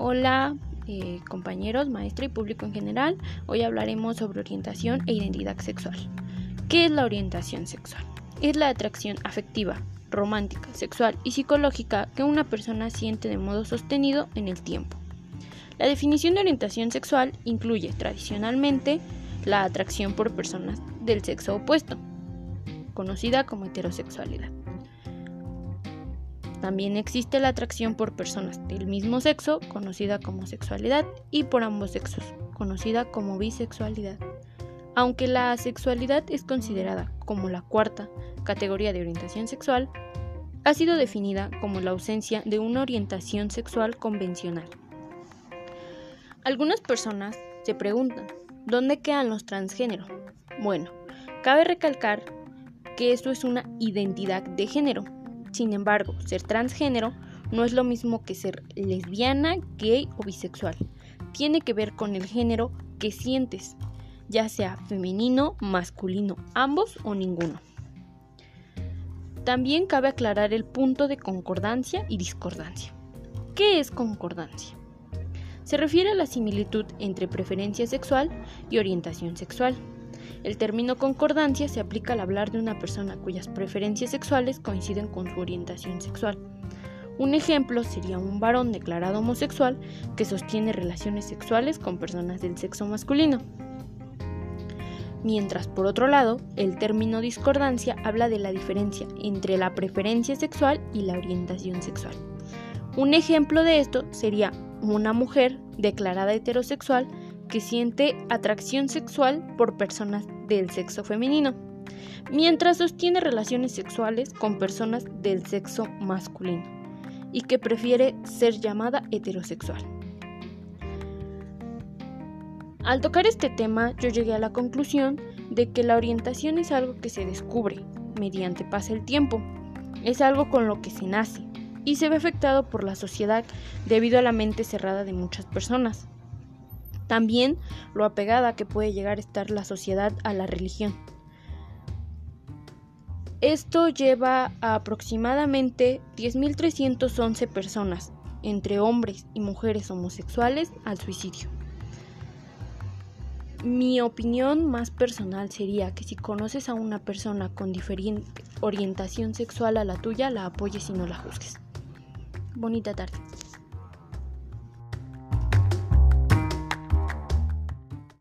Hola eh, compañeros, maestra y público en general. Hoy hablaremos sobre orientación e identidad sexual. ¿Qué es la orientación sexual? Es la atracción afectiva, romántica, sexual y psicológica que una persona siente de modo sostenido en el tiempo. La definición de orientación sexual incluye tradicionalmente la atracción por personas del sexo opuesto, conocida como heterosexualidad. También existe la atracción por personas del mismo sexo, conocida como sexualidad, y por ambos sexos, conocida como bisexualidad. Aunque la sexualidad es considerada como la cuarta categoría de orientación sexual, ha sido definida como la ausencia de una orientación sexual convencional. Algunas personas se preguntan, ¿dónde quedan los transgéneros? Bueno, cabe recalcar que eso es una identidad de género, sin embargo, ser transgénero no es lo mismo que ser lesbiana, gay o bisexual. Tiene que ver con el género que sientes, ya sea femenino, masculino, ambos o ninguno. También cabe aclarar el punto de concordancia y discordancia. ¿Qué es concordancia? Se refiere a la similitud entre preferencia sexual y orientación sexual. El término concordancia se aplica al hablar de una persona cuyas preferencias sexuales coinciden con su orientación sexual. Un ejemplo sería un varón declarado homosexual que sostiene relaciones sexuales con personas del sexo masculino. Mientras, por otro lado, el término discordancia habla de la diferencia entre la preferencia sexual y la orientación sexual. Un ejemplo de esto sería una mujer declarada heterosexual que siente atracción sexual por personas del sexo femenino, mientras sostiene relaciones sexuales con personas del sexo masculino y que prefiere ser llamada heterosexual. Al tocar este tema, yo llegué a la conclusión de que la orientación es algo que se descubre mediante pasa el tiempo, es algo con lo que se nace y se ve afectado por la sociedad debido a la mente cerrada de muchas personas. También lo apegada que puede llegar a estar la sociedad a la religión. Esto lleva a aproximadamente 10.311 personas, entre hombres y mujeres homosexuales, al suicidio. Mi opinión más personal sería que si conoces a una persona con diferente orientación sexual a la tuya, la apoyes y no la juzgues. Bonita tarde.